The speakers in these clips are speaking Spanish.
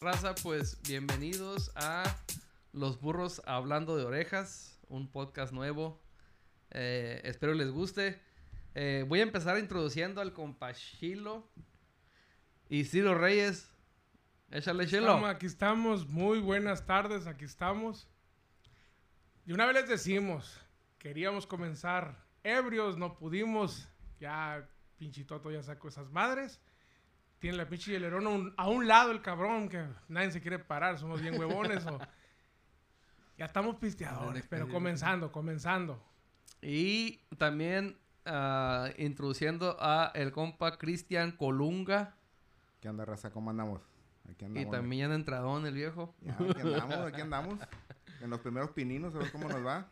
Raza, pues bienvenidos a Los Burros Hablando de Orejas, un podcast nuevo. Eh, espero les guste. Eh, voy a empezar introduciendo al compa Chilo y Ciro Reyes. Échale, Chilo. Estamos, aquí estamos, muy buenas tardes, aquí estamos. Y una vez les decimos, queríamos comenzar ebrios, no pudimos. Ya, pinche Toto ya sacó esas madres. Tiene la pinche hielerón a un, a un lado el cabrón, que nadie se quiere parar, somos bien huevones. o- Ya estamos pisteadores, pero comenzando, comenzando. Y también ah, introduciendo a el compa Cristian Colunga. ¿Qué onda, raza? ¿Cómo andamos? Aquí Y andamos. también entradón el viejo. Ya, aquí andamos, aquí andamos. En los primeros pininos, a ver cómo nos va.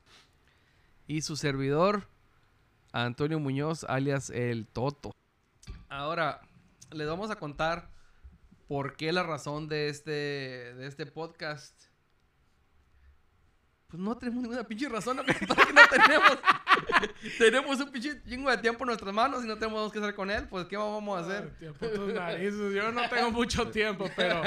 Y su servidor, Antonio Muñoz, alias el Toto. Ahora, les vamos a contar por qué la razón de este, de este podcast. Pues no tenemos ninguna pinche razón, ¿no? ¿Para qué no tenemos? tenemos un pinche chingo de tiempo en nuestras manos y no tenemos que hacer con él. Pues, ¿qué vamos a hacer? Putos narices, Yo no tengo mucho tiempo, pero...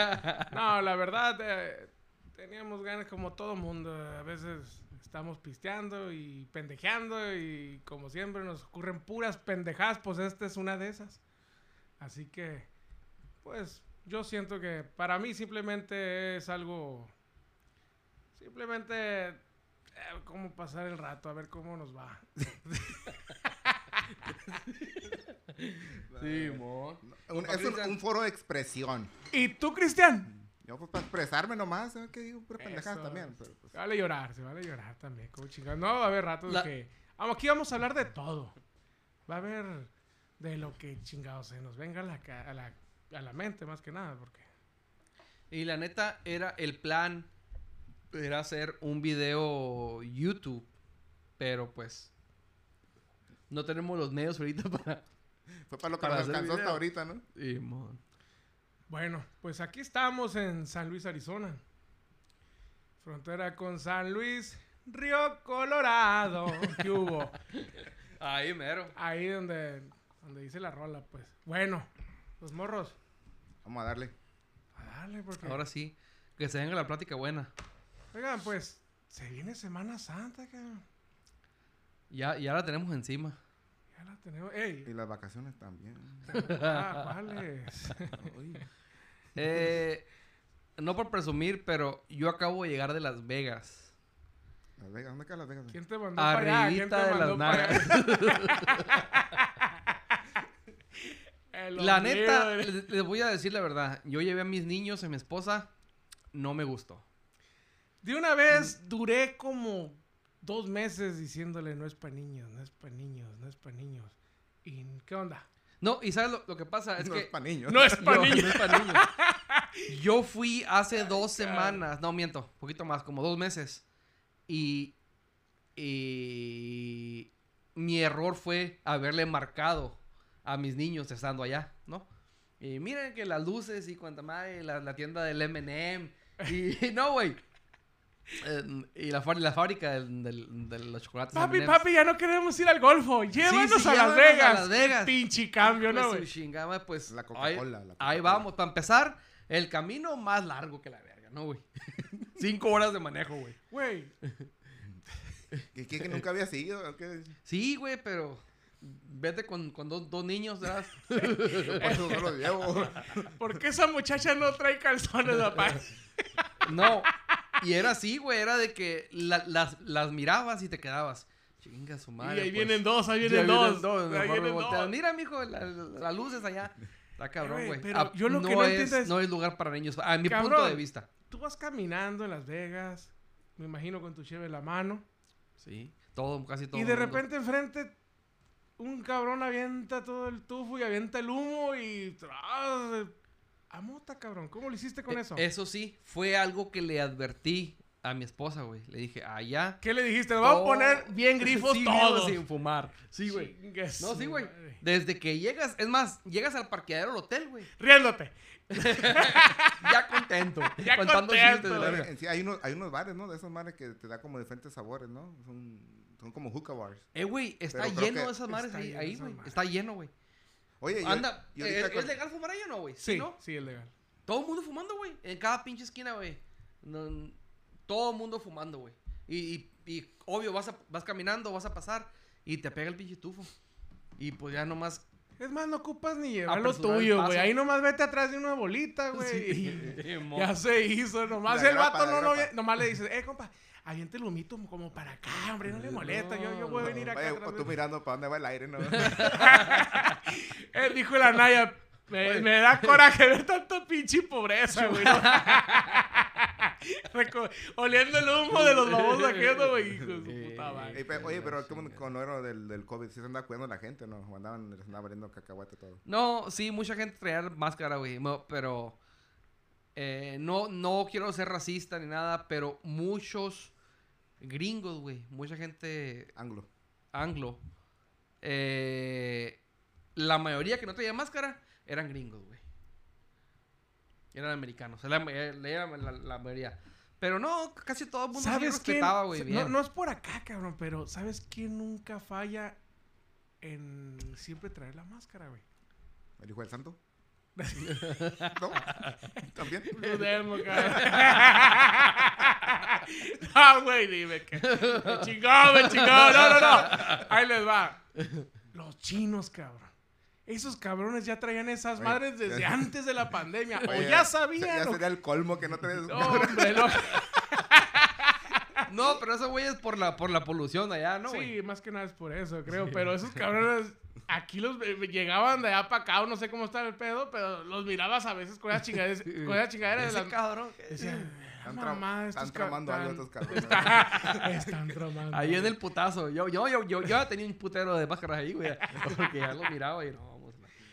No, la verdad, eh, teníamos ganas como todo mundo. A veces estamos pisteando y pendejeando y como siempre nos ocurren puras pendejadas, pues esta es una de esas. Así que, pues, yo siento que para mí simplemente es algo... Simplemente... eh, como pasar el rato, a ver cómo nos va. Sí, mo. Un- es un, un foro de expresión. ¿Y tú, Cristian? Yo, pues, para expresarme nomás, ¿sabes qué digo? Pura pendejada Eso. también. Pero, pues, Se vale llorar, se vale llorar también, como chingado. No, va a haber ratos La- que... Aquí vamos a hablar de todo. Va a haber de lo que chingado se nos venga a la, a la, a la mente, más que nada, porque... Y la neta, era el plan. Era hacer un video YouTube. Pero pues. No tenemos los medios ahorita para. fue para lo que nos alcanzó hasta ahorita, ¿no? Y, mon. Bueno, pues aquí estamos en San Luis, Arizona. Frontera con San Luis, Río Colorado. ¿Qué hubo? Ahí mero. Ahí donde, donde dice la rola, pues. Bueno, los morros. Vamos a darle. A darle, porque... Ahora sí. Que se venga la plática buena. Oigan, pues, se viene Semana Santa, cabrón. Ya, ya la tenemos encima. Ya la tenemos. ¡Ey! Y las vacaciones también. Ah, ¿cuáles? Eh, no por presumir, pero yo acabo de llegar de Las Vegas. Las Vegas, ¿dónde queda Las Vegas? ¿Quién te mandó para allá? ¿Quién te Arribita de mandó las para allá? La neta, de- les, les voy a decir la verdad. Yo llevé a mis niños, a mi esposa. No me gustó. De una vez duré como dos meses diciéndole no es para niños, no es para niños, no es para niños. ¿Y qué onda? No, y ¿sabes lo, lo que pasa? Es no que es para niños. No es para Yo- niños. no es pa' niños. Yo fui hace dos semanas, no miento, un poquito más, como dos meses. Y, y mi error fue haberle marcado a mis niños estando allá, ¿no? Y miren que las luces y cuanta madre, la, la tienda del M&M. Y no, güey. Eh, y la, fá- la fábrica del- del- de los chocolates Papi, papi, ya no queremos ir al golfo. Llévanos sí, a, Las llévanos a Vegas. Las Vegas. Pinche cambio, ¿no, güey? pues, La ahí- Coca-Cola, la Ahí vamos. Para empezar, el camino más largo que la verga, ¿no, güey? Cinco horas de manejo, güey. Güey, ¿Qué, qué, que nunca había seguido? ¿Qué? Sí, güey, pero vete con, con dos, dos niños, ¿verdad? Por eso no los llevo. ¿por qué esa muchacha no trae calzones, papá? No. Y era así, güey. Era de que la- las, las mirabas y te quedabas. Chinga su y madre. ahí pues. vienen dos, ahí vienen dos. Ahí ahí vienen dos. Mira, mijo, la- la- las luces allá. Está cabrón, Güey, pero Ah, yo lo no que no es, entiendo es- No es lugar para niños, a mi punto de vista. Tú vas caminando en Las Vegas, me imagino con tu cheve en la mano, Sí. Todo, casi todo. y de mundo. repente enfrente un cabrón avienta todo el tufo y avienta el humo y... ¡Ah! A mota, cabrón. ¿Cómo lo hiciste con Eh, eso? Eso sí, fue algo que le advertí a mi esposa, güey. Le dije, allá. ¿Qué le dijiste? Nos vamos a poner bien grifos Sí, todos. Sin fumar. Sí, güey. No, sí, güey. Desde que llegas, es más, llegas al parqueadero del hotel, güey. Riéndote. Ya contento. Ya contando contento, de sí, hay, unos, hay unos bares, ¿no? De esos bares que te da como diferentes sabores, ¿no? Son, son como hookah bars. Eh, güey, está Pero lleno de esas madres ahí, ahí, güey. Está lleno, güey. Oye, yo- Anda, yo eh, ahorita ¿es con- legal fumar ahí o no, güey? Sí, ¿no? sí, es legal. todo el mundo fumando, güey. En cada pinche esquina, güey. No, todo el mundo fumando, güey. Y, y, y obvio, vas, a, vas caminando, vas a pasar y te pega el pinche tufo. Y pues ya nomás. Es más, no ocupas ni llevar lo Apresurar el tuyo, güey. Ahí nomás vete atrás de una bolita, güey. Sí, ya se hizo. Nomás La el grapa, vato no, no, nomás le dices, eh, compa, aviente el humito como para acá, hombre, no le molesta. Yo, yo voy a venir acá. Atrás de- tú mirando para dónde va el aire, ¿no? Eh, dijo la Naya, me, me da coraje ver tanta pinche pobreza, güey. Oliendo el humo de los babosos aquellos, ¿no, güey. Hijo de su puta madre. Ey, pe- Oye, pero ¿cómo con lo del, del COVID? ¿Sí se andaba cuidando la gente, no? O andaban, les andaba valiendo cacahuate todo. No, sí, mucha gente traía máscara, güey. Pero. eh, no, no quiero ser racista ni nada, pero muchos gringos, güey. Mucha gente Anglo. anglo. eh, la mayoría que no traía máscara eran gringos, güey. Eran americanos. Eh, era la, la mayoría. Pero no, casi todo el mundo sí ¿Sabes quién? respetaba, güey. No, no es por acá, cabrón, pero ¿sabes quién nunca falla en siempre traer la máscara, güey? ¿El hijo del santo? ¿No? ¿También? Cabrón. No, güey, dime que. Me chingó, me chingó. No, no, no. Ahí les va. Los chinos, cabrón. Esos cabrones ya traían esas Oye, madres desde ya- antes de la pandemia. o ya sabían. Ya o- sería el colmo que no te... No, hombre, no. No, pero eso, güey, es por la, por la polución allá, ¿no? Sí, más que nada es por eso, creo. Pero esos cabrones, aquí los eh, llegaban de allá para acá, o no sé cómo estaba el pedo, pero los mirabas a veces con esas chingaderas, con esas chingaderas de Ese las... cabrón. Decían, Están, "Ah, tra- mamá, están tramando algo estos cabrones. Están tramando. Ahí en el putazo. Yo, yo, yo, yo, yo ya tenía un putero de máscaras ahí, güey. Porque ya lo miraba y no.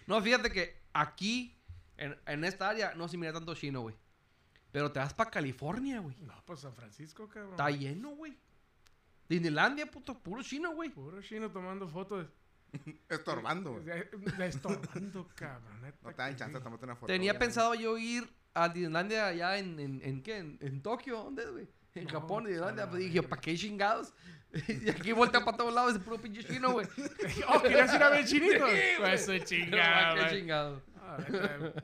No, fíjate que aquí, en, en esta área, no se mira tanto chino, güey. Pero te vas para California, güey. No, pues San Francisco, cabrón. Está lleno, güey. Disneylandia, puto, puro chino, güey. Puro chino tomando fotos. Estorbando, güey. De- de- Estorbando, cabrón. neta No te dan chance de tomarte una foto. Tenía pensado yo ir a Disneylandia allá en, en, en qué, en, en Tokio, ¿dónde es, güey? En No, Japón, Disneylandia. Pues dije. ¿para qué chingados? y aquí voltea para todos lados ese puro pinche chino, güey. Oh, ¿querías ir a ver güey. Pues soy ¿Para chingada, qué güey. chingados?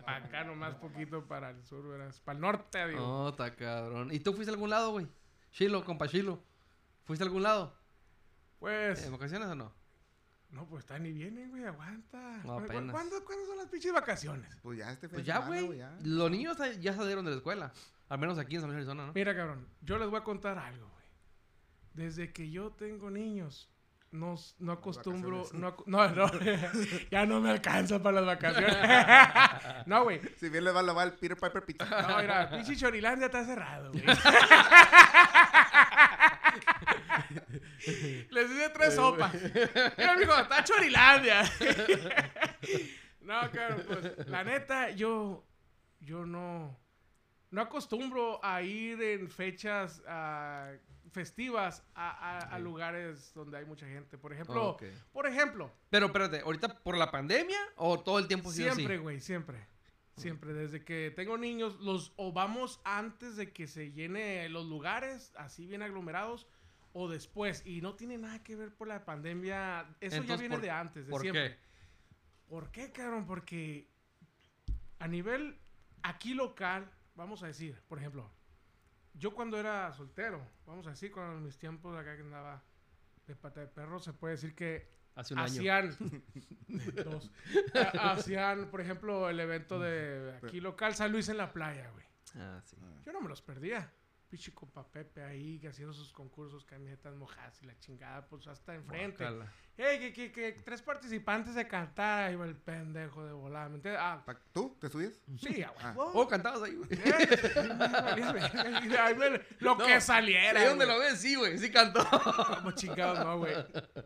Para acá nomás poquito para el sur, verás. Para el norte, digo. No, está cabrón. ¿Y tú fuiste a algún lado, güey? Chilo, compa Chilo. ¿Fuiste a algún lado? Pues, ¿En vacaciones o no? no, pues está ni vienen, güey, aguanta. No, ¿Cu- cu- apenas. ¿Cuándo, ¿Cuándo son las pinches vacaciones? Pues ya este fin Pues de ya, semana, güey. ya. Los niños ya salieron de la escuela. Al menos aquí en San Luis, Arizona, ¿no? Mira, cabrón, yo les voy a contar algo. Desde que yo tengo niños, no, no acostumbro, no, no, no, ya no me alcanza para las vacaciones. no, güey. Si bien le va a lavar el Peter Piper Pizza. No, mira, pinche Chorilandia está cerrado, güey. Les hice tres sopas. Mira, mijo, está Chorilandia. no, cabrón, pues, la neta, yo, yo no, no acostumbro a ir en fechas ah, festivas a, a- a Ok. lugares donde hay mucha gente. Por ejemplo, por ejemplo, Pero espérate, ¿ahorita por la pandemia o todo el tiempo Siempre, güey, siempre. Siempre, desde que tengo niños, los o vamos antes de que se llene los lugares, así bien aglomerados, o después. Y no tiene nada que ver por la pandemia. Eso ya viene ¿por- de antes, de ¿Por siempre. qué? ¿Por qué, cabrón? Porque a nivel aquí local, vamos a decir, por ejemplo, yo cuando era soltero, vamos a decir, cuando en mis tiempos acá que andaba de pata de perro, se puede decir que Hace un año. hacían dos, ha- hacían por ejemplo el evento de aquí local San Luis en la playa güey Ah, sí. yo no me los perdía pinche compa Pepe ahí que haciendo sus concursos camisetas mojadas y la chingada pues hasta enfrente hey que, que, que tres participantes de cantar ahí va el pendejo de volar ¿me entiendes? ah ¿Tú? ¿Te subías? sí a Ah. Oh, cantabas ahí, güey. Lo No, que saliera donde güey. lo ves, sí, güey. Sí cantó. Como chingados, no, güey.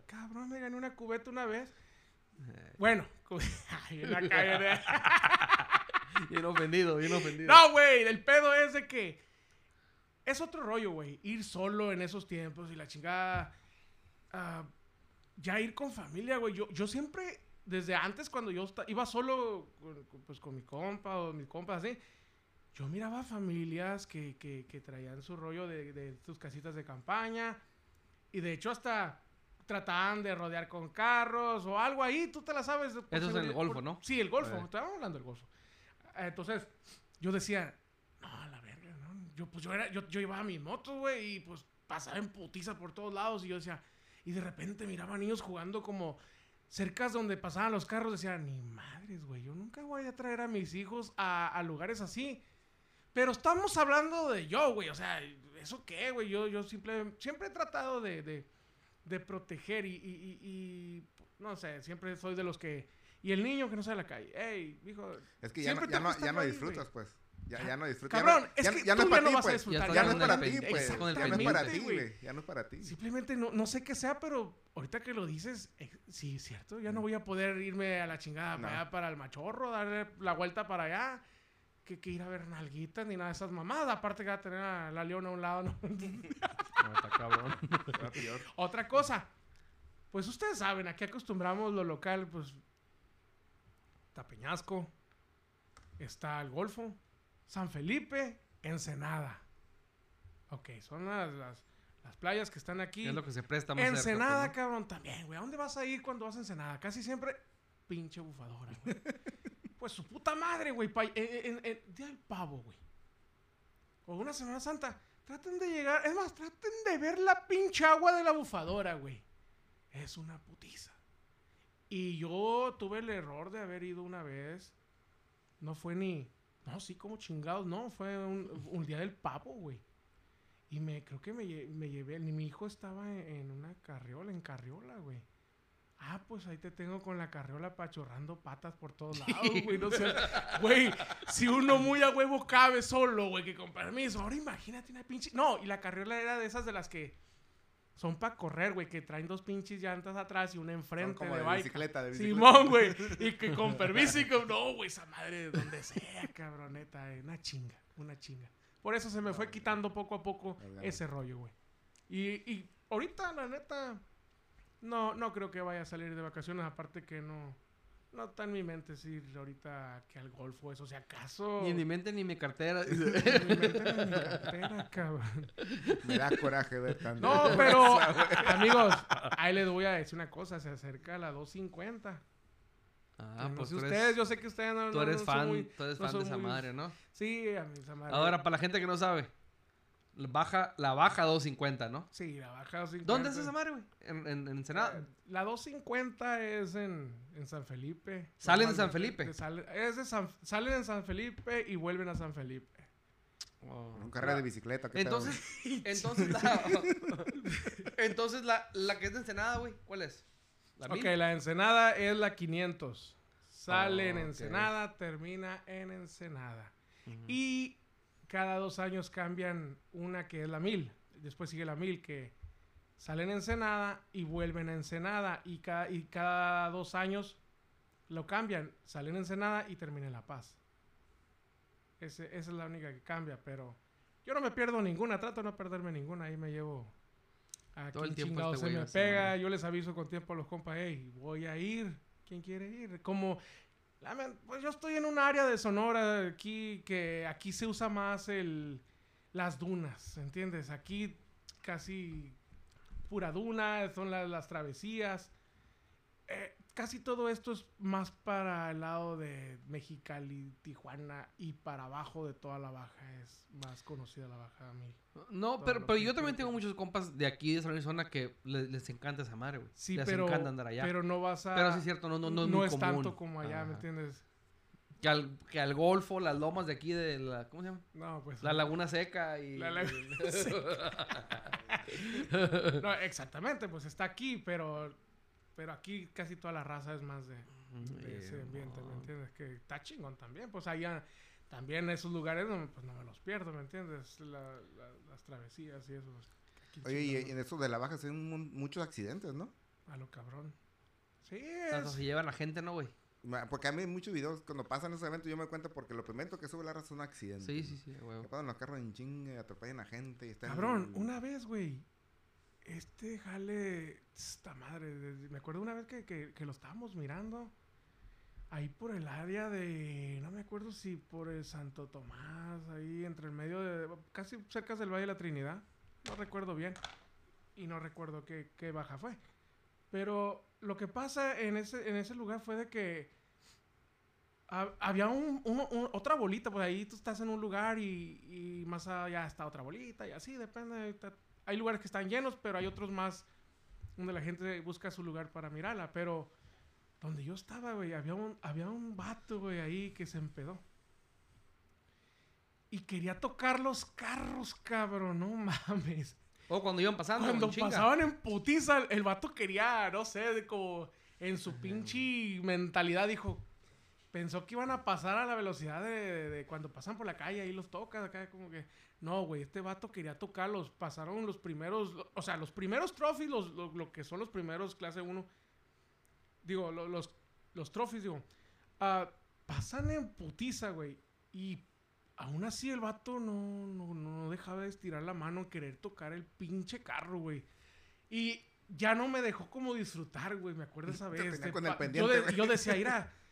Cabrón, me gané una cubeta una vez. Bueno, ay, en la calle de- Bien ofendido, bien ofendido. No, güey, el pedo es de que es otro rollo, güey. Ir solo en esos tiempos y la chingada. ah, ya ir con familia, güey. Yo, yo siempre, desde antes, cuando yo iba solo, pues con mi compa o mis compas así, yo miraba familias que, que, que traían su rollo de, de sus casitas de campaña. Y de hecho, hasta trataban de rodear con carros o algo ahí, tú te la sabes. Eso es en el Golfo, por- ¿no? Sí, el Golfo, Eh. estábamos hablando del Golfo. Entonces, yo decía, no, la. Yo, pues yo, era, yo, yo llevaba mis motos, güey, y pues pasaba en putiza por todos lados. Y yo decía, y de repente miraba niños jugando como cercas donde pasaban los carros. Decía, ni madres, güey, yo nunca voy a traer a mis hijos a, a lugares así. Pero estamos hablando de yo, güey. O sea, ¿eso qué, güey? Yo, yo simple, siempre he tratado de, de, de proteger y, y, y- y, no sé, siempre soy de los que... Y el niño que no sale a la calle. Ey, hijo... Es que ya no, ya no, ya no disfrutas, pues. Ya, Ya. no disfrutas. Cabrón, ya, es que ya no es ya para no ti, vas a pues. disfrutar. Ya no es para ti, pues. Ya no es para ti, güey. Ya no es para ti. Simplemente no, no sé qué sea, pero ahorita que lo dices, eh, sí, es cierto. Ya no voy a poder irme a la chingada para allá, para el machorro, darle la vuelta para allá. Que, que ir a ver nalguitas ni nada de esas mamadas. Aparte que va a tener a la leona a un lado, ¿no? Está cabrón. Otra cosa. Pues ustedes saben, aquí acostumbramos lo local, pues. Está Peñasco. Está el Golfo. San Felipe. Ensenada. Ok, son las, las, las playas que están aquí. Es lo que se presta más Ensenada, pues, cabrón, también, güey. ¿A dónde vas a ir cuando vas a Ensenada? Casi siempre, pinche bufadora, güey. pues su puta madre, güey. pa- En, en- en- Día del pavo, güey. O una Semana Santa. Traten de llegar. Es más, traten de ver la pinche agua de la bufadora, güey. Es una putiza. Y yo tuve el error de haber ido una vez. No fue ni. No, sí, como chingados. No, fue un, un día del pavo, güey. Y me creo que me, me llevé. Ni mi hijo estaba en, en una carriola, en carriola, güey. Ah, pues ahí te tengo con la carriola pachorrando patas por todos lados, güey. No sé. Güey, si uno muy a huevo cabe solo, güey, que con permiso. Ahora imagínate una pinche. No, y la carriola era de esas de las que son para correr, güey, que traen dos pinches llantas atrás y una Son enfrente como de de bike. bicicleta, de bicicleta. Simón, güey. Y que con permiso y con... No, güey, esa madre de donde sea, cabroneta. eh, Una chinga, una chinga. Por eso se me fue quitando poco a poco ese rollo, güey. Y, y ahorita, la neta, no, no creo que vaya a salir de vacaciones. Aparte que no... No está en mi mente decir ahorita que al golfo eso, si acaso... Ni en mi mente ni en mi cartera. Ni en mi mente ni en mi cartera, cabrón. Me da coraje ver tanto. No, pero, amigos, ahí les voy a decir una cosa. Se acerca a la 250. Ah, no pues sé ustedes, eres, yo sé que ustedes no, tú eres no fan, muy- tú eres no fan de esa muy- madre, ¿no? Sí, a mí esa madre. Ahora, para la gente que no sabe, baja, la baja 250, ¿no? Sí, la baja 250. ¿Dónde es esa madre, güey? En, en, en Ensenada. Eh, La 250 es en, en San Felipe. ¿Salen de San Felipe? sale- es de San- salen en San Felipe y vuelven a San Felipe. Oh. Un carrera de bicicleta. ¿qué pedo? Entonces, entonces la, entonces la, la que es de Ensenada, güey, ¿cuál es? ¿La ok, mil? la Ensenada es la 500. Sale en Oh, ok. Ensenada, termina en Ensenada. Y cada dos años cambian una que es la 1000. Después sigue la 1000 que salen en Ensenada y vuelven a Ensenada. Y cada, y cada dos años lo cambian. Salen en Ensenada y termina en La Paz. Ese- esa es la única que cambia, pero yo no me pierdo ninguna. Trato de no perderme ninguna. Ahí me llevo a Todo el quien tiempo este se me pega. Yo les aviso con tiempo a los compas, hey, voy a ir. ¿Quién quiere ir? Como Pues yo estoy en un área de Sonora aquí que aquí se usa más el las dunas, ¿entiendes? Aquí casi pura duna, son la- las travesías. Eh, casi todo esto es más para el lado de Mexicali, Tijuana y para abajo de toda la baja. Es más conocida la baja mil. No, todo pero, pero yo también tengo muchos compas de aquí, de San Arizona, que le- les encanta esa madre, güey. Sí, les pero, encanta andar allá. Pero, pero no vas a... sí es cierto, no, no, no, es, muy común. tanto como allá, ¿me entiendes? Que al, que al Golfo, las lomas de aquí de la... ¿Cómo se llama? No, pues... La Laguna Seca y... La Laguna No, exactamente, pues está aquí, pero pero aquí casi toda la raza es más de, de ese Eh, ambiente, ¿me no. entiendes? Que está chingón también, pues allá también esos lugares no, pues no me los pierdo, ¿me entiendes? La- la- las travesías y eso. pues, Oye, y chingón, en eso de la baja se ven mun- muchos accidentes, ¿no? A lo cabrón. Sí, Tanto es... se llevan la gente, ¿no, güey? Porque a mí en muchos videos, cuando pasan esos eventos, yo me cuento porque lo primero que sube la raza es un accidente. Sí, sí, sí, güey. Que pasan los carros en chingue, atropellan a gente y están... Cabrón, una vez, güey. Este jale. Esta madre. Me acuerdo una vez que, que, lo estábamos mirando. Ahí por el área de. No me acuerdo si por el Santo Tomás. Ahí entre el medio de. Casi cerca del Valle de la Trinidad. No recuerdo bien. Y no recuerdo qué, qué baja fue. Pero lo que pasa en ese, en ese lugar fue de que. ha- había un- otra bolita, pues ahí tú estás en un lugar y, y más allá está otra bolita y así, depende. Hay lugares que están llenos, pero hay otros más donde la gente busca su lugar para mirarla. Pero donde yo estaba, güey, había un, había un vato, güey, ahí que se empedó. Y quería tocar los carros, cabrón, no mames. O cuando iban pasando. Cuando pasaban en putiza, el, el vato quería, no sé, de como en su pinche mentalidad dijo, pensó que iban a pasar a la velocidad de, de- de cuando pasan por la calle y los tocas acá como que no, güey, este vato quería tocarlos, pasaron los primeros, o sea, los primeros trophies, los, lo, lo que son los primeros clase 1, digo, lo- los, los trophies, digo, ah, pasan en putiza, güey, y aún así el vato no, no, no dejaba de estirar la mano en querer tocar el pinche carro, güey. Y ya no me dejó como disfrutar, güey. Me acuerdo esa Te vez. con el pendiente, yo, de- yo decía, ira.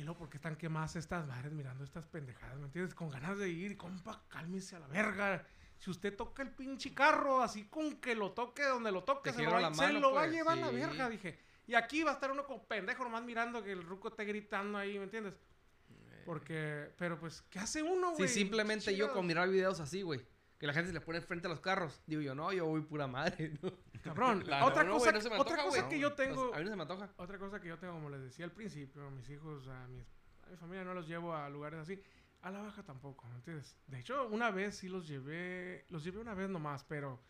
Y luego, ¿por qué están quemadas estas madres mirando estas pendejadas? ¿Me entiendes? Con ganas de ir, compa, cálmese a la verga. Si usted toca el pinche carro, así con que lo toque donde lo toque, se lo, va, la se mano, lo va a pues, llevar la sí. verga, dije. Y aquí va a estar uno como pendejo nomás mirando que el ruco esté gritando ahí, ¿me entiendes? Porque, pero pues, ¿qué hace uno, Sí, güey? simplemente yo con mirar videos así, güey. Que la gente se le pone frente a los carros. Digo yo, no, yo voy pura madre. ¿no? Cabrón, La- otra no, cosa, no otra antoja, cosa que yo tengo, A mí no se me antoja. otra cosa que yo tengo, como les decía al principio, a mis hijos, a, mis, a mi familia no los llevo a lugares así. A la baja tampoco, ¿me entiendes? De hecho, una vez sí los llevé, los llevé una vez nomás, pero,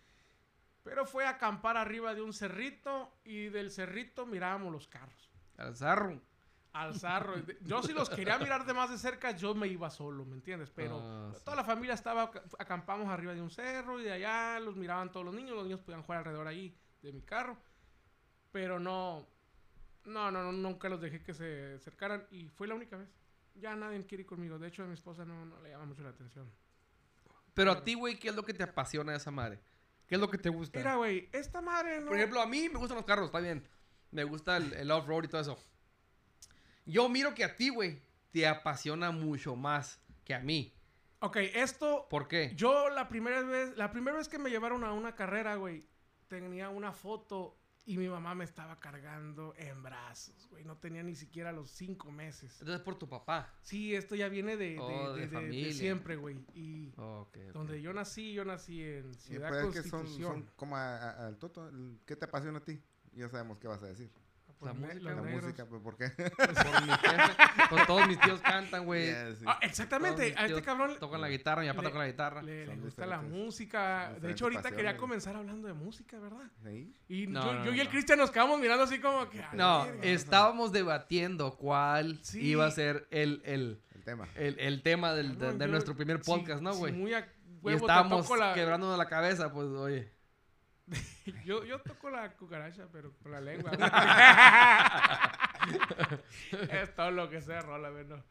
pero fue a acampar arriba de un cerrito y del cerrito mirábamos los carros. Al zarro. Al zarro. Yo si los quería mirar de más de cerca, yo me iba solo, ¿me entiendes? Pero Ah, sí. toda la familia estaba, acampamos arriba de un cerro y de allá los miraban todos los niños, los niños podían jugar alrededor ahí de mi carro. Pero no, no, no, no, nunca los dejé que se acercaran y fue la única vez. Ya nadie quiere ir conmigo. De hecho, a mi esposa no, no le llama mucho la atención. Pero a ti, güey, ¿qué es lo que te apasiona de esa madre? ¿Qué es lo que te gusta? Mira, güey, esta madre no... Por ejemplo, a mí me gustan los carros, está bien. Me gusta el, el off-road y todo eso. Yo miro que a ti, güey, te apasiona mucho más que a mí. Ok, esto... ¿Por qué? Yo la primera vez, la primera vez que me llevaron a una carrera, güey, tenía una foto y mi mamá me estaba cargando en brazos, güey. No tenía ni siquiera los cinco meses. Entonces por tu papá. Sí, esto ya viene de, de- Oh, de de- de- de familia. siempre, güey. Y Ok, ok. donde yo nací, yo nací en Y Ciudad es que son, Constitución. son como al Toto. ¿Qué te apasiona a ti? Ya sabemos qué vas a decir. Por la música, La música, pues, ¿por qué? Por mi jefe, pues todos mis tíos cantan, güey. Yeah, sí. Ah, exactamente. A este cabrón Tocan la guitarra, mi papá toca la guitarra. le, gusta la música. De hecho, ahorita quería comenzar hablando de música, ¿verdad? ¿Sí? Y No, yo, no, yo y el no. Cristian nos quedamos mirando así como que... No, estábamos debatiendo cuál Sí. iba a ser el, el, El tema. el, el tema del- de, Cabrón, de yo- nuestro primer sí, podcast, ¿no, sí, güey? muy a y huevo te estábamos la- quebrándonos la cabeza, pues, oye. Yo, yo toco la cucaracha, pero con la lengua. es todo lo que sea, rola, güey, no.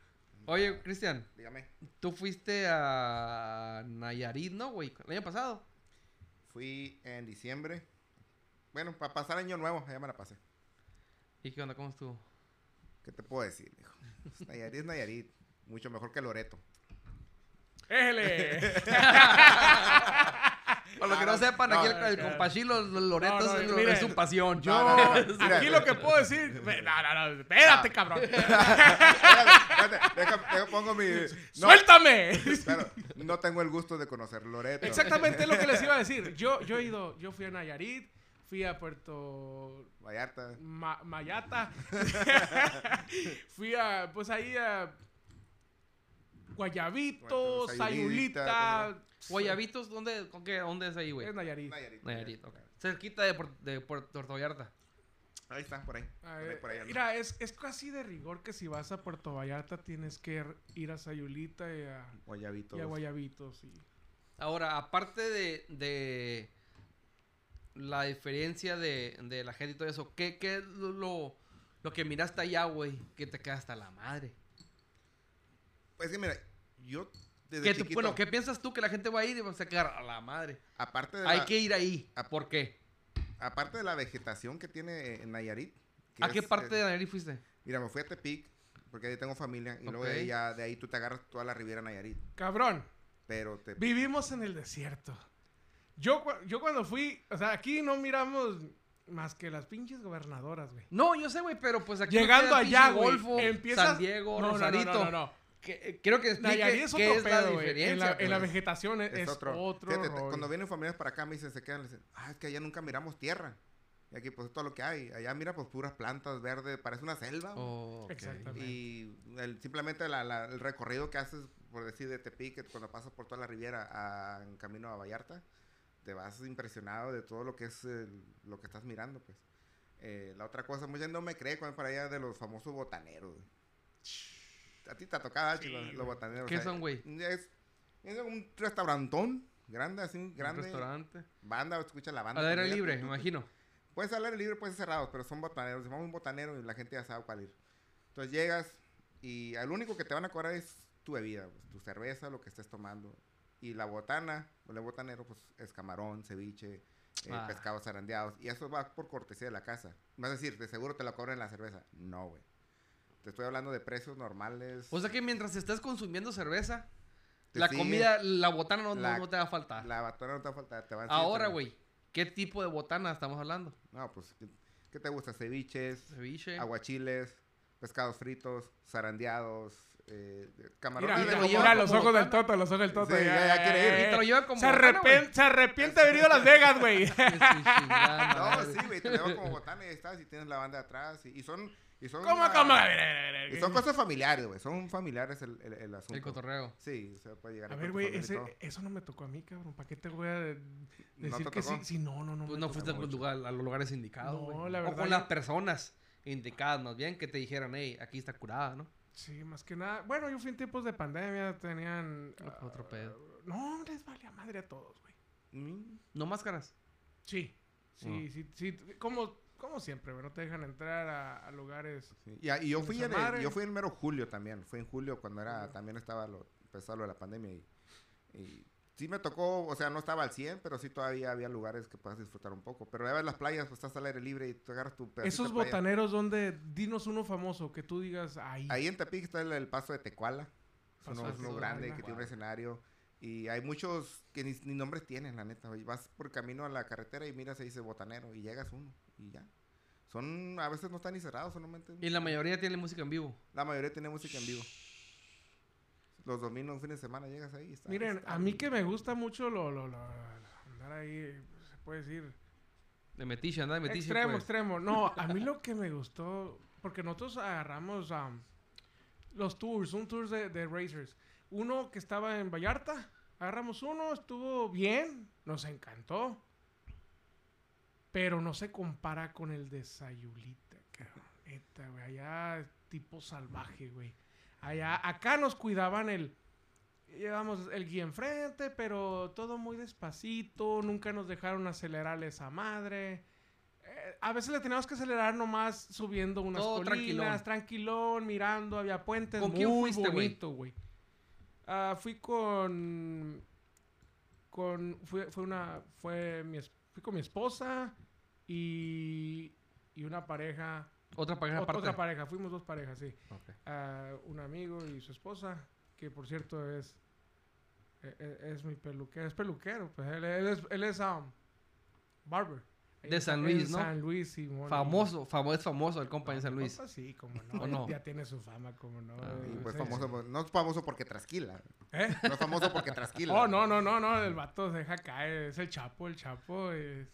Oye, Cristian, Dígame. tú fuiste a Nayarit, ¿no, güey? El año pasado. Fui en diciembre. Bueno, para pasar año nuevo, ya me la pasé. ¿Y qué onda? ¿Cómo estuvo? ¿Qué te puedo decir, hijo? Nayarit es Nayarit. Mucho mejor que Loreto. ¡Éjele! Para los que no sepan, no, aquí el, compachí, los, loretos No, no, es, su pasión. Yo, No, no, no, mira, aquí lo que puedo decir. No, no, no, espérate, cabrón. Espérate, espérate, deja, deja pongo mi... No, ¡Suéltame! pero no tengo el gusto de conocer Loreto. Exactamente es lo que les iba a decir. Yo, yo he ido, yo fui a Nayarit, fui a Puerto Vallarta. Ma- Mayata, fui a, pues ahí a Guayabito, Sayulita, Sayulita. Guayabitos, ¿dónde, con qué, ¿dónde es ahí, güey? Es Nayarit. Nayarit. Nayarit, ok. Cerquita de, Puer- de Puerto Vallarta. Ahí está, por ahí. Por ahí, por ahí anda. Mira, es, es casi de rigor que si vas a Puerto Vallarta tienes que ir a Sayulita y a, Guayabito. y a Guayabitos. y- Ahora, aparte de, de la diferencia de, de la gente y todo eso, ¿qué, qué es lo, lo, lo que miraste allá, güey? Que te queda hasta la madre. Pues que mira, yo desde ¿Qué tú- chiquito, bueno, ¿qué piensas tú que la gente va a ir y va a quedar a la madre? aparte de, Hay la, que ir ahí. a- ¿Por qué? aparte de la vegetación que tiene en Nayarit. que ¿A qué parte de Nayarit fuiste? Mira, me fui a Tepic, porque ahí tengo familia, y luego de ahí, ya, de ahí tú te agarras toda la Riviera Nayarit. Cabrón, Pero te... vivimos en el desierto. Yo, yo cuando fui, o sea, aquí no miramos Más que las pinches gobernadoras, güey. No, yo sé, güey, pero pues aquí. Llegando allá, güey, Golfo, empiezas- San Diego, No, no, no, Rosarito. no, no, no. Que, eh, quiero que explique Nayarit es qué otro es la pedo, güey. diferencia. En la, en la pues. vegetación es, Es, otro. otro. Fíjate, te- rollo. cuando vienen familias para acá me dicen, se quedan, dicen, ah, es que allá nunca miramos tierra. Y aquí pues es todo lo que hay. Allá mira pues puras plantas verdes, parece una selva. Oh, ok. Exactamente. Y el- simplemente la- la- el recorrido que haces, por decir, de Tepic, cuando pasas por toda la riviera a- en camino a Vallarta, te vas impresionado de todo lo que es el- lo que estás mirando, pues. Eh, la otra cosa, mucha gente no me cree cuando es para allá de los famosos botaneros. A ti te ha tocado, Sí, chicos, güey. los botaneros. ¿Qué son, güey? Es, es un restaurantón grande, así, Un grande. restaurante. Banda, escucha la banda. Al aire libre, tu, me imagino. Puedes aire libre, puedes cerrados, pero son botaneros. Llamamos un botanero y la gente ya sabe cuál ir. Entonces llegas y al único que te van a cobrar es tu bebida, pues, tu cerveza, lo que estés tomando. Y la botana, o el botanero, pues es camarón, ceviche, eh, Ah. pescados zarandeados. Y eso va por cortesía de la casa. Vas a decir, de seguro te lo cobran en la cerveza. No, güey. Te estoy hablando de precios normales. O sea que mientras estés consumiendo cerveza, Te la sigue- comida, la botana no, no- La- no te va a faltar. La botana no te va a faltar, te van Ahora, güey, ¿qué tipo de botana estamos hablando? No, pues, ¿qué, qué te gusta? Ceviches, Ceviche. aguachiles, pescados fritos, zarandeados, eh, camarones. mira, los ojos del. Toto, los ojos del Toto. Sí, ya- ya quiere ir. Y te lo llevan como se, arrepen- se arrepiente de haber ido a Las Vegas, güey. No, sí, güey, te llevan como botana y ahí estás y tienes la banda atrás. Y, y son. Y son ¿Cómo, una- cómo? A a a Y son cosas familiares, güey. Son familiares el, el, el asunto. El cotorreo. Sí, se puede llegar A con ver, güey, eso no me tocó a mí, cabrón. ¿Para qué te voy a de- ¿No decir te que sí? tocó? Sí, no, no, no. Pues no fuiste al mucho. lugar- a los lugares indicados, No, la O verdad, con yo- las personas indicadas, más bien, que te dijeran, hey, aquí está curada, ¿no? Sí, más que nada. Bueno, yo fui en tiempos de pandemia, tenían... Otro- otro ah, pedo. No, les valía madre a todos, güey. No máscaras. Sí, sí, Ah. sí, sí. Como, como siempre. No te dejan entrar a, a lugares... sí. Y, y yo fui en el, yo fui en mero julio también. Fui en julio cuando era, Julio. también estaba lo, lo de la pandemia y, y sí me tocó, o sea, no estaba al 100, pero sí todavía había lugares que puedas disfrutar un poco. Pero ya ves las playas, pues estás al aire libre y tú agarras tu Esos botaneros donde... Dinos uno famoso que tú digas ahí. Ahí en Tepic está el, el paso de Tecuala. Es uno, uno grande que tiene un escenario. Y hay muchos que ni, ni nombres tienen, la neta. Vas por camino a la carretera y miras y dice botanero y llegas uno y ya. Son, a veces no están ni cerrados, solamente. Y la mayoría tiene música en vivo. La mayoría tiene música en vivo. Los domingos, fines de semana llegas ahí. y está- Miren, está- a mí que me gusta mucho lo, lo, lo- andar ahí, se puede decir, De metiche, anda de metiche. extremo, pues. extremo. No, a mí lo que me gustó, porque nosotros agarramos am, los tours, un tour de, de racers. Uno que estaba en Vallarta, agarramos uno, estuvo bien, nos encantó. Pero no se compara con el de Sayulita, cabrón. Neta, güey. Allá tipo salvaje, güey. Allá, acá nos cuidaban el. Llevamos el guía enfrente, pero todo muy despacito. Nunca nos dejaron acelerarle esa madre. Eh, a veces le teníamos que acelerar nomás subiendo unas Todo colinas, tranquilón. tranquilón, mirando, había puentes. ¿Con quién muy fuiste, güey? bonito, güey. Ah, fui con. Con. Fue, fue una. Fue mi, es- fui con mi esposa y. Y una pareja. Otra pareja aparte. Otra pareja, fuimos dos parejas, sí. Ah, un amigo y su esposa, que por cierto es. e- e- Es, mi peluquero, es peluquero, pues él, él es, él es um, barber. De San Luis, ¿no? San Luis, y- Famoso, famo- es famoso el compa en San Luis. compa sí, como no. ¿O no? Ya tiene su fama, como no. Ah, Y pues Sí, famoso, sí. no es famoso porque trasquila. ¿Eh? No es famoso porque trasquila. Oh, no, no, no, no, el vato se deja caer, es el Chapo, el Chapo es...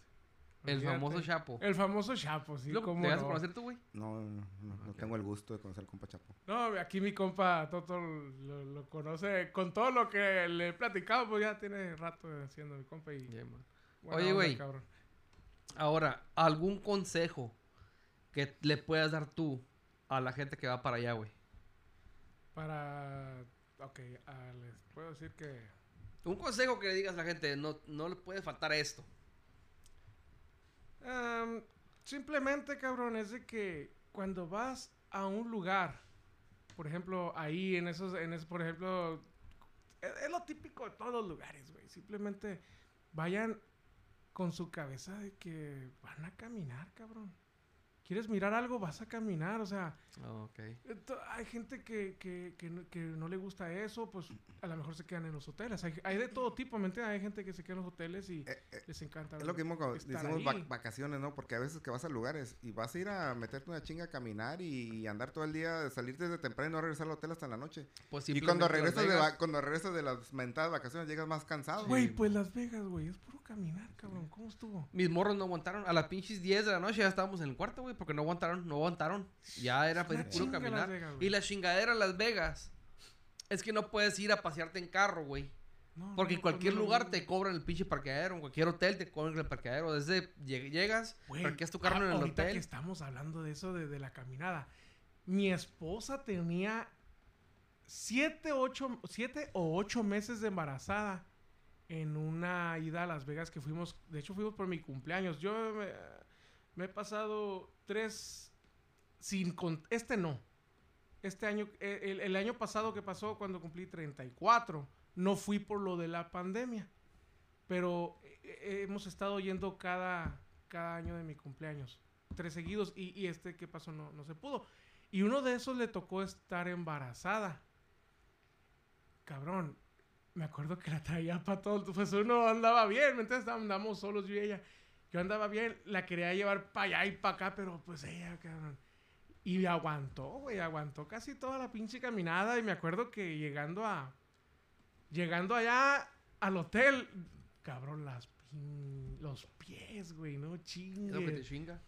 El famoso Chapo. El famoso Chapo, sí, ¿Lo, ¿Te vas a no. conocer tú, güey? No, no, no, no Ok. tengo el gusto de conocer al compa Chapo. No, aquí mi compa Toto lo, lo conoce con todo lo que le he platicado, pues ya tiene rato haciendo mi compa y... Yeah, Oye, güey. Ahora, ¿algún consejo que le puedas dar tú a la gente que va para allá, güey? Para... Ok, ah, les puedo decir que... Un consejo que le digas a la gente, no, no le puede faltar esto. Simplemente, cabrón, es de que cuando vas a un lugar, por ejemplo, ahí en esos, en esos, por ejemplo, es, es lo típico de todos los lugares, güey. Simplemente vayan con su cabeza de que van a caminar, cabrón. ¿Quieres mirar algo? Vas a caminar, o sea, Oh, hay gente que, que, que, no, que no le gusta eso, pues a lo mejor se quedan en los hoteles. Hay, hay de todo tipo, ¿me entiendes? Hay gente que se queda en los hoteles y Eh, eh, les encanta. Es lo que mismo cuando decimos ahí. vacaciones, ¿no? Porque a veces que vas a lugares y vas a ir a meterte una chinga a caminar y andar todo el día, salir desde temprano y no regresar al hotel hasta la noche. Pues Y cuando regresas, de, cuando regresas de las mentadas vacaciones llegas más cansado. Güey, pues Las Vegas, güey, es puro caminar, cabrón. ¿Cómo estuvo? Mis morros no aguantaron. A las pinches 10 de la noche ya estábamos en el cuarto, güey, porque no aguantaron, no aguantaron. Ya era pues, puro caminar. Vegas, y la chingadera Las Vegas es que no puedes ir a pasearte en carro, güey. No, Porque no, en cualquier no, lugar te cobran el pinche parqueadero, en cualquier hotel te cobran el parqueadero. Desde lleg- llegas, Güey, parqueas tu carro en el ahorita que hotel. estamos hablando de eso, de, de la caminada. Mi esposa tenía siete, ocho, siete o ocho meses de embarazada en una ida a Las Vegas que fuimos. De hecho, fuimos por mi cumpleaños. Yo me, me he pasado tres sin... con- este no. Este año, eh, el, el año pasado que pasó cuando cumplí 34, no fui por lo de la pandemia. Pero eh, eh, hemos estado yendo cada, cada año de mi cumpleaños. Tres seguidos. Y, y este que pasó no, no se pudo. Y uno de esos le tocó estar embarazada. Cabrón. Me acuerdo que la traía para todo. Pues uno andaba bien. ¿me entiendes? Andamos solos yo y ella. Yo andaba bien. La quería llevar para allá y para acá. Pero pues ella, cabrón. Y aguantó, güey. Aguantó casi toda la pinche caminada. Y me acuerdo que llegando a... Llegando allá al hotel, cabrón, las pin- los pies, güey, no Es lo que te chingue.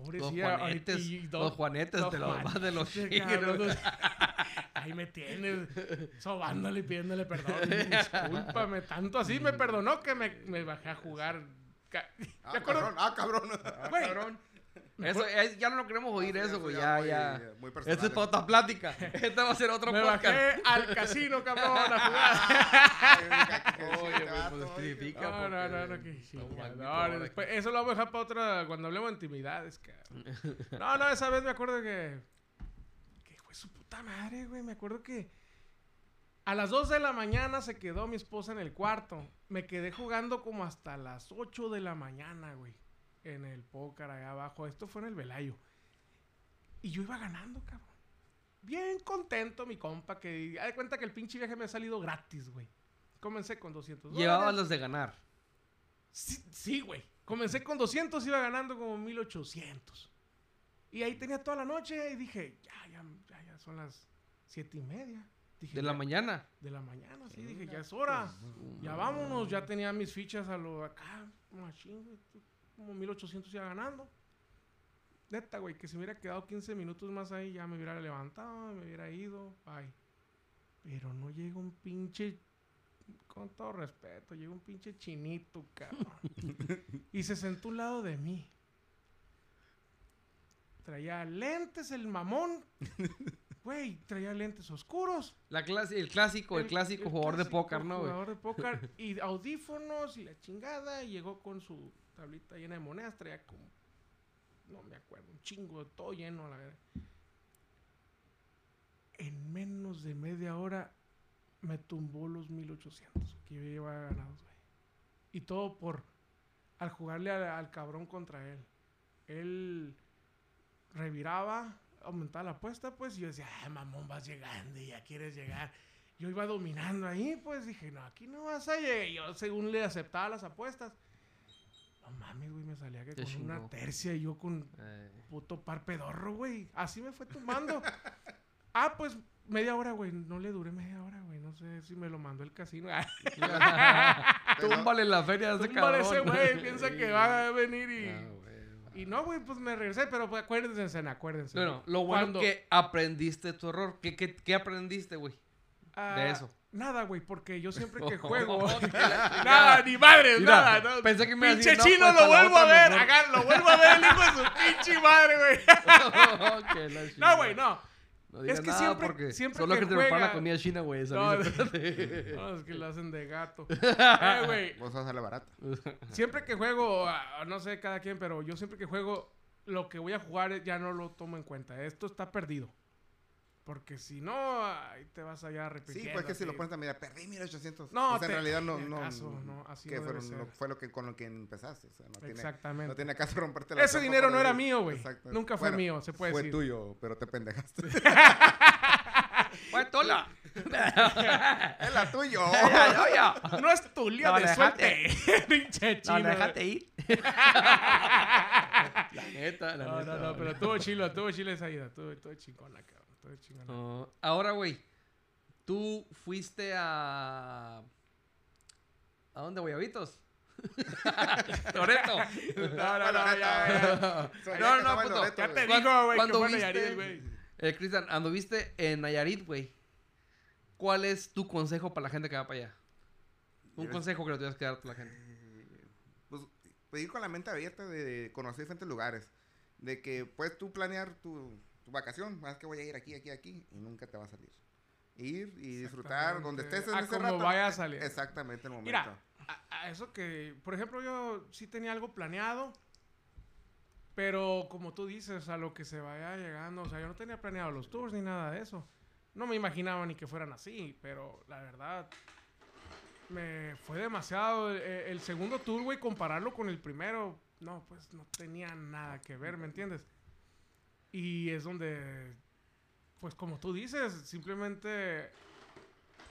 Chinga. Los Pobrecilla, juanetes, y los dos- juanetes dos te los más de los juanetes, cabrón, dos- Ahí me tienes, sobándole y pidiéndole perdón. Discúlpame, tanto así me perdonó que me, me bajé a jugar. Ca- Ah, ¿Te acuerdas? cabrón, ah, cabrón. Eso, es- ya no queremos oír eso, güey. Ya, muy- ya. muy personal, es para otra plática. Este va a ser otro me podcast. bajé al casino, cabrón, a jugar. Oye, güey, pues. No, no, no, no, que no, después- aquí. eso lo vamos a dejar para otra, cuando hablemos de intimidades, cabrón. No, no, esa vez me acuerdo que, que fue su puta madre, güey, me acuerdo que a las 2 de la mañana se quedó mi esposa en el cuarto, me quedé jugando como hasta las 8 de la mañana, güey, en el póker allá abajo, esto fue en el Velayo, y yo iba ganando, cabrón. Bien contento, mi compa, que... Haz de cuenta que el pinche viaje me ha salido gratis, güey. Comencé con 200 Llevaban dólares. los de ganar. Sí, sí, güey. Comencé con 200, iba ganando como 1800. Y ahí tenía toda la noche y dije, ya, ya, ya, ya son las siete y media. Dije, De la ya- mañana. De la mañana, sí, dije, ya es hora. Ya vámonos, ya tenía mis fichas a lo acá, machín, güey, como 1800 ya ganando. Neta, güey, que si me hubiera quedado 15 minutos más ahí, ya me hubiera levantado, me hubiera ido, ay. Pero no llega un pinche, con todo respeto, llega un pinche chinito, cabrón. y se sentó a un lado de mí. Traía lentes el mamón. Güey, traía lentes oscuros. La clase, el clásico, el, clásico el jugador de póker, ¿no? Jugador de póker y audífonos y la chingada. Y llegó con su tablita llena de monedas. Traía como, no me acuerdo, un chingo, todo lleno a la verdad. En menos de media hora me tumbó los 1800 que yo llevaba ganados, güey. Y todo por al jugarle al, al cabrón contra él. Él reviraba, aumentaba la apuesta, pues, y yo decía, ah, mamón, vas llegando y ya quieres llegar. Yo iba dominando ahí, pues dije, no, aquí no vas a llegar. Y yo, según le aceptaba las apuestas, no mames, güey, me salía que Te con una tercia y yo con Eh, puto par pedorro, güey. Así me fue tumbando. ah, pues media hora, güey. No le duré media hora, güey. No sé si me lo mandó el casino. Túmbale la feria de ese Túmbale cabrón. ese güey. Piensa que va a venir y. Y no, güey, pues me regresé, pero pues acuérdense, acuérdense. Bueno, lo bueno Cuando- que aprendiste tu error. ¿Qué, qué, qué aprendiste, güey? Ah, de eso. Nada, güey, porque yo siempre que juego. Oh, nada, ni madres, Mira, nada. No. pensé que me Pinche decir, no, chino pues, lo a la vuelvo a ver. lo vuelvo a ver, el hijo de su pinche madre, güey. No, güey, no. No digas Es que nada siempre- porque siempre solo que que, te juega- la comida china, güey. No, espérate. No, es que lo hacen de gato. Eh, güey, Vos vas a la barata. siempre que juego, no sé cada quien, pero yo siempre que juego, lo que voy a jugar ya no lo tomo en cuenta. Esto está perdido. Porque si no, ahí te vas allá a repetir. Sí, pues que si lo pones a mirar, perdí 1800. No, o sea, te- en realidad no. no, caso, no, así que no fueron- no fue lo que, con lo que empezaste. O sea, no tiene, Exactamente. no tiene caso romperte la Ese dinero no era mío, güey. Nunca fue Bueno, mío, se puede Fue decir. tuyo, pero te pendejaste. ¡Fue tola! ¡Es la tuyo! ¡Ya, No es tu lío No, de déjate. suerte. Pinche No, chino. déjate ir. La neta, la No, neta. no, no, pero tuvo chilo, tuvo chile esa ida. Tuvo, tuvo chingona, cabrón. Ahora, güey, tú fuiste a... ¿A dónde, güey? ¿Avitos? Toreto. No, no, no, ya, ya. No, no, puto. Ya te digo, güey, que fue Nayarit, güey. Eh, Cristian, anduviste en Nayarit, güey. ¿Cuál es tu consejo para la gente que va para allá? Un consejo que le tienes que dar a la gente. Pues, pues, ir con la mente abierta de conocer diferentes lugares. De que puedes tú planear tu, tu vacación. Más que voy a ir aquí, aquí, aquí. Y nunca te va a salir. Ir y disfrutar donde estés en A ese como rato. vaya a salir. Exactamente, el momento. Mira, a, a eso que, por ejemplo, yo sí tenía algo planeado, pero como tú dices, a lo que se vaya llegando, o sea, yo no tenía planeado los tours ni nada de eso. No me imaginaba ni que fueran así, pero la verdad, me fue demasiado. El, el segundo tour, güey, compararlo con el primero, no, pues no tenía nada que ver, ¿me entiendes? Y es donde, pues como tú dices, simplemente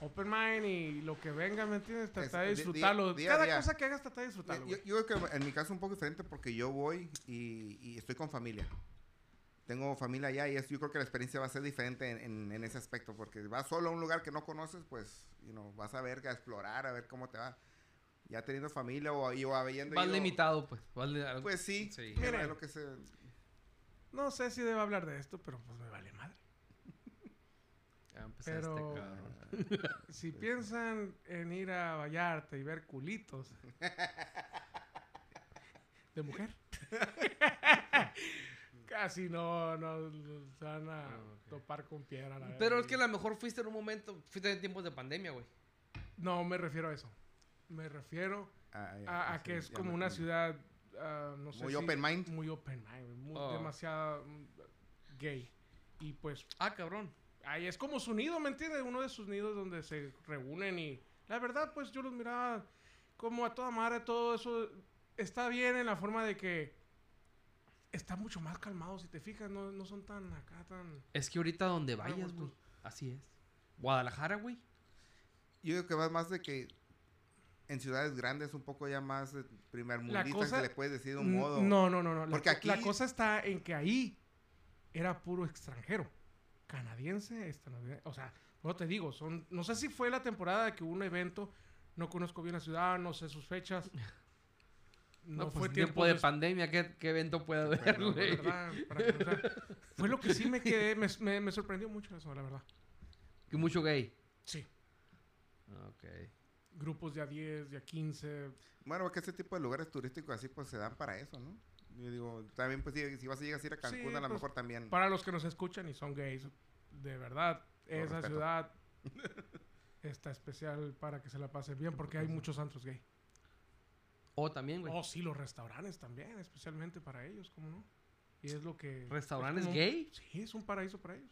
open mind y lo que venga, ¿me entiendes? Tratar de Es di- día- disfrutarlo. día a Cada día. cosa que hagas, tratar de disfrutarlo. Yo, yo creo que en mi caso es un poco diferente porque yo voy y, y estoy con familia. Tengo familia allá y es, yo creo que la experiencia va a ser diferente en, en- en ese aspecto porque vas solo a un lugar que no conoces, pues you know, vas a ver, a explorar, a ver cómo te va. Ya teniendo familia o, y- o habiendo Vas limitado, pues. Vas Pues sí, Sí. es Mire. lo que se... No sé si debo hablar de esto, pero pues me vale madre. Ya empezaste, Pero- cabrón. Si piensan en ir a Vallarta y ver culitos de mujer, casi no, no se van a topar con piedra. la Pero es que a lo mejor fuiste en un momento, fuiste en tiempos de pandemia, güey. No me refiero a eso. Me refiero Ah, ya, a, a sí, que es como una ciudad, ah, no sé Muy si- open mind. Muy open mind, muy- Oh. demasiado mm, gay. Y pues Ah, cabrón. ahí es como su nido, ¿me entiendes? Uno de sus nidos donde se reúnen y la verdad, pues yo los miraba como a toda madre, todo eso está bien en la forma de que está mucho más calmado, si te fijas, no, no son tan acá, tan... Es que ahorita donde vayas, güey. Así es. Guadalajara, güey. Yo creo que va más de que en ciudades grandes un poco ya más de primer mundista, se le puede decir de un modo. No, no, no, no. La, Porque la aquí- cosa está en que ahí era puro extranjero. Canadiense, estadounidense. O sea, no te digo, son. No sé si fue la temporada que hubo un evento. No conozco bien la ciudad, no sé sus fechas. No, No, fue pues, tiempo tiempo de pandemia. ¿Qué, qué evento puede haber, Bueno? ¿verdad? Para que- o sea, fue lo que sí me quedé. Me, me- me sorprendió mucho eso, la verdad. Que mucho gay. Sí. Ok. Grupos de a 10, de a 15. Bueno, porque ese tipo de lugares turísticos así pues se dan para eso, ¿no? Yo digo, también pues si, si vas a llegar a ir a Cancún, Sí, a lo pues, mejor también. Para los que nos escuchan y son gays, de verdad, esa respeto. ciudad está especial para que se la pasen bien porque hay muchos antros gay. O también, güey. Oh, sí, los restaurantes también, especialmente para ellos, ¿cómo no? Y es lo que... ¿Restaurantes es como- gay? Sí, es un paraíso para ellos.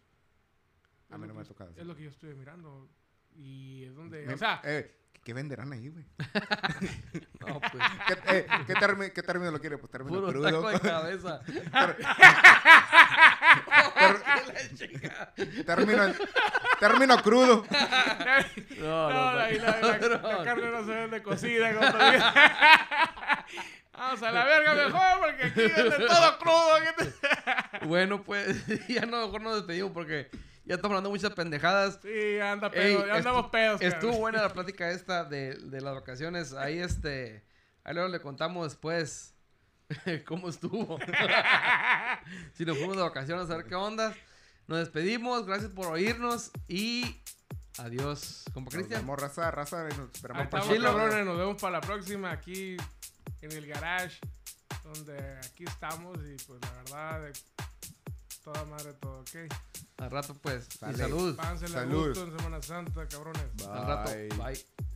A Es mí lo no me que ha tocado. Es lo que yo estuve mirando. Y es donde... Me- o sea, eh, ¿qué venderán ahí, güey? No, pues. ¿Qué, eh, ¿qué, termi- qué término lo quiere? Pues término Puro crudo. taco de cabeza. término, término crudo. No, no, no, la, la- la- la carne no se vende cocida. Vamos a la verga mejor porque aquí vende todo crudo. ¿qué te- Bueno, pues ya no, mejor nos despedimos porque ya estamos hablando muchas pendejadas. Sí, anda Ey, pedo, ya andamos pedos. cabrón. Estuvo buena la plática esta de, de las vacaciones. Ahí este, ahí luego le contamos después cómo estuvo. si nos fuimos de vacaciones a ver qué onda. Nos despedimos, gracias por oírnos y adiós. Compa Nos Cristian. vemos, raza, raza. y nos esperamos para cabrones. Nos vemos para la próxima aquí en el garage. Donde aquí estamos y pues la verdad, toda madre todo, ¿ok? Al rato pues. Y salud. Pánsela a Salud. gusto en Semana Santa, cabrones. Al rato. Bye. Bye.